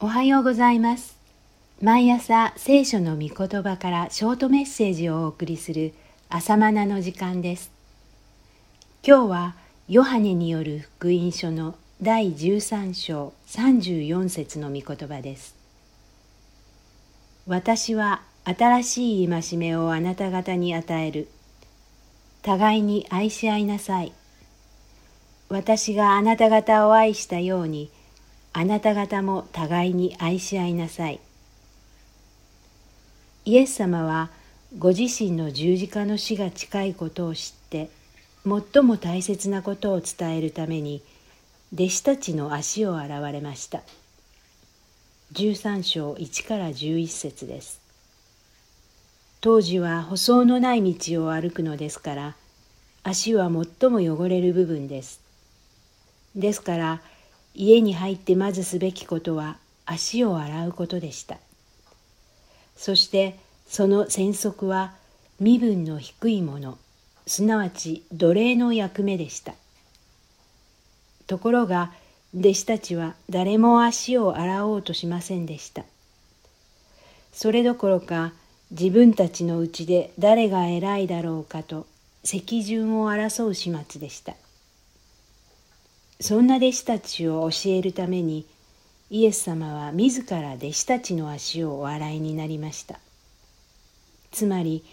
おはようございます。毎朝聖書の御言葉からショートメッセージをお送りする朝マナの時間です。今日はヨハネによる福音書の第13章34節の御言葉です。私は新しい戒めをあなた方に与える。互いに愛し合いなさい。私があなた方を愛したようにあなた方も互いに愛し合いなさい。イエス様はご自身の十字架の死が近いことを知って最も大切なことを伝えるために弟子たちの足を洗われました。13章1から11節です。当時は舗装のない道を歩くのですから足は最も汚れる部分です。ですから家に入ってまずすべきことは足を洗うことでした。そしてその喘息は身分の低いもの、すなわち奴隷の役目でした。ところが弟子たちは誰も足を洗おうとしませんでした。それどころか自分たちのうちで誰が偉いだろうかと席順を争う始末でした。そんな弟子たちを教えるためにイエス様は自ら弟子たちの足をお洗いになりました。つまり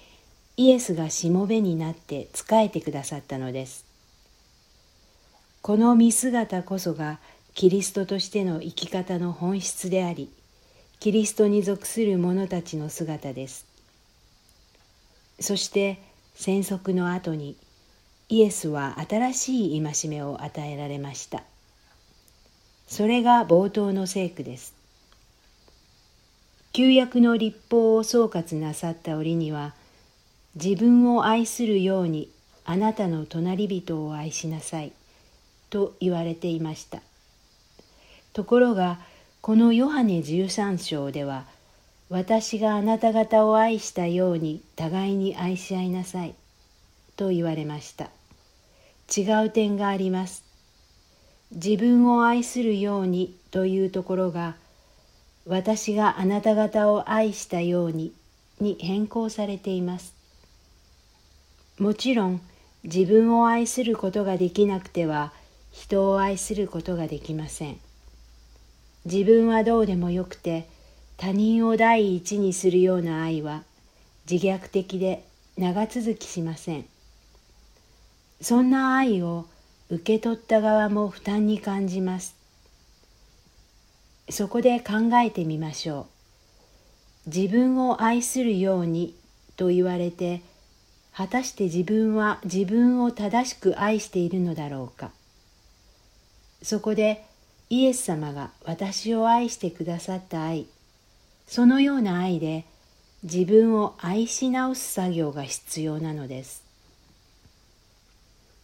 イエスがしもべになって仕えてくださったのです。この見姿こそがキリストとしての生き方の本質でありキリストに属する者たちの姿です。そして戦足の後にイエスは新しい戒めを与えられました。それが冒頭の聖句です。旧約の立法を総括なさった折には、自分を愛するようにあなたの隣人を愛しなさいと言われていました。ところが、このヨハネ13章では、私があなた方を愛したように互いに愛し合いなさいと言われました。違う点があります。自分を愛するようにというところが私があなた方を愛したようにに変更されています。もちろん自分を愛することができなくては人を愛することができません。自分はどうでもよくて他人を第一にするような愛は自虐的で長続きしません。そんな愛を受け取った側も負担に感じます。そこで考えてみましょう。自分を愛するようにと言われて、果たして自分は自分を正しく愛しているのだろうか。そこでイエス様が私を愛してくださった愛、そのような愛で自分を愛し直す作業が必要なのです。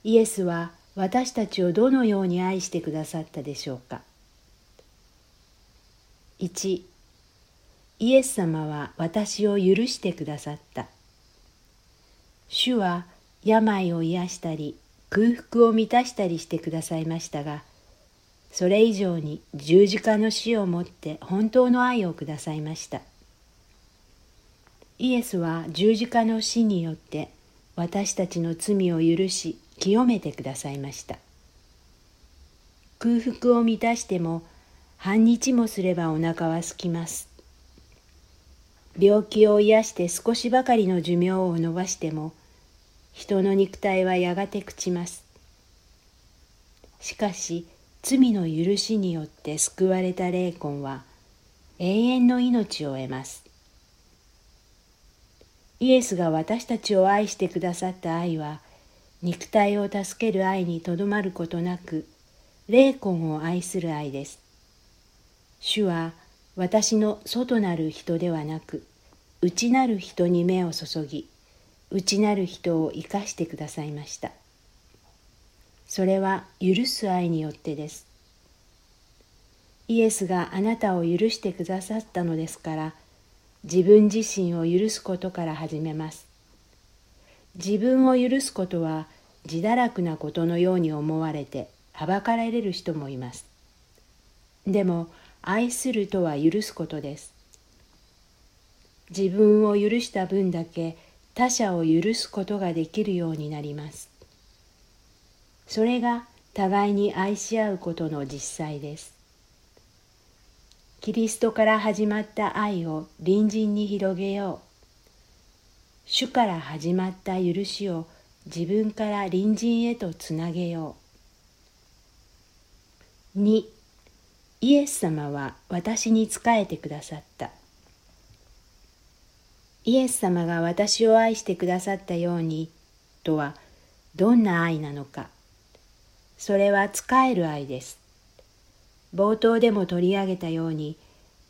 イエスは私たちをどのように愛してくださったでしょうか？1イエス様は私を許してくださった。主は病を癒したり空腹を満たしたりしてくださいましたがそれ以上に十字架の死をもって本当の愛をくださいました。イエスは十字架の死によって私たちの罪を許し清めてくださいました。空腹を満たしても半日もすればお腹は空きます。病気を癒して少しばかりの寿命を延ばしても人の肉体はやがて朽ちます。しかし罪の許しによって救われた霊魂は永遠の命を得ます。イエスが私たちを愛してくださった愛は肉体を助ける愛にとどまることなく霊魂を愛する愛です。主は私の外なる人ではなく内なる人に目を注ぎ内なる人を生かしてくださいました。それは許す愛によってです。イエスがあなたを許してくださったのですから自分自身を許すことから始めます。自分を許すことは自堕落なことのように思われてはばかられる人もいます。でも愛するとは許すことです。自分を許した分だけ他者を許すことができるようになります。それが互いに愛し合うことの実際です。キリストから始まった愛を隣人に広げよう。主から始まった許しを自分から隣人へとつなげよう。2イエス様は私に仕えてくださった。イエス様が私を愛してくださったようにとはどんな愛なのか。それは仕える愛です。冒頭でも取り上げたように、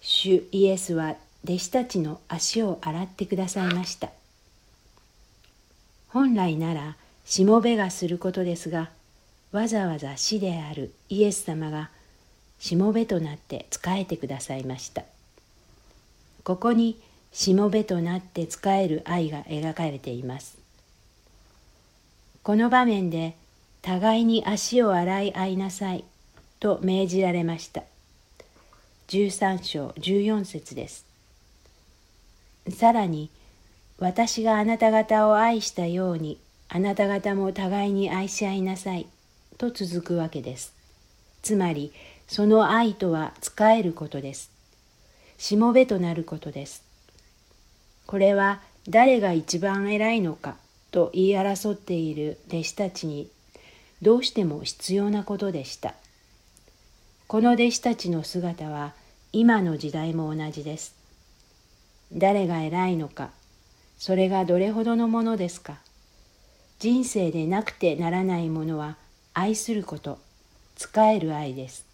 主イエスは弟子たちの足を洗ってくださいました。本来ならしもべがすることですが、わざわざ死であるイエス様がしもべとなって仕えてくださいました。ここにしもべとなって仕える愛が描かれています。この場面で互いに足を洗い合いなさいと命じられました。13章14節です。さらに私があなた方を愛したようにあなた方も互いに愛し合いなさいと続くわけですつまりその愛とは仕えることです。しもべとなることです。これは誰が一番偉いのかと言い争っている弟子たちにどうしても必要なことでした。この弟子たちの姿は今の時代も同じです。誰が偉いのか、それがどれほどのものですか？人生でなくてならないものは愛すること、仕える愛です。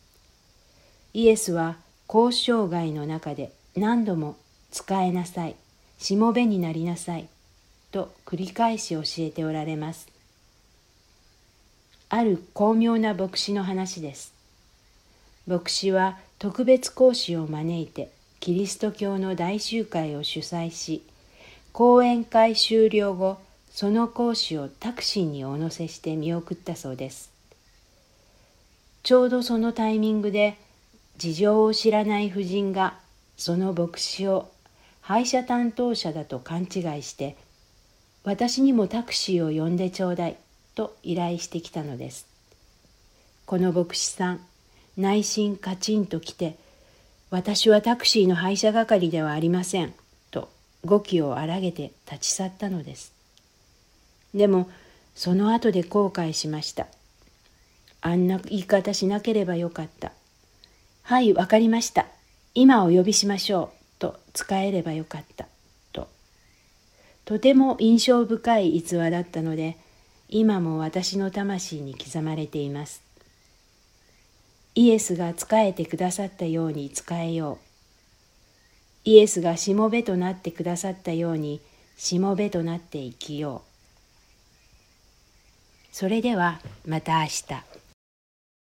イエスは交渉外の中で何度も使えなさい、しもべになりなさい、と繰り返し教えておられます。ある巧妙な牧師の話です。牧師は特別講師を招いてキリスト教の大集会を主催し、講演会終了後、その講師をタクシーにお乗せして見送ったそうです。ちょうどそのタイミングで事情を知らない婦人がその牧師を歯医者担当者だと勘違いして私にもタクシーを呼んでちょうだいと依頼してきたのです。この牧師さん内心カチンときて私はタクシーの配車係ではありません語気を荒げて立ち去ったのです。でもその後で後悔しました。あんな言い方しなければよかった。はい、わかりました。今お呼びしましょう。と使えればよかった。と。とても印象深い逸話だったので、今も私の魂に刻まれています。イエスが仕えてくださったように仕えよう。イエスがしもべとなってくださったようにしもべとなって生きよう。それではまた明日。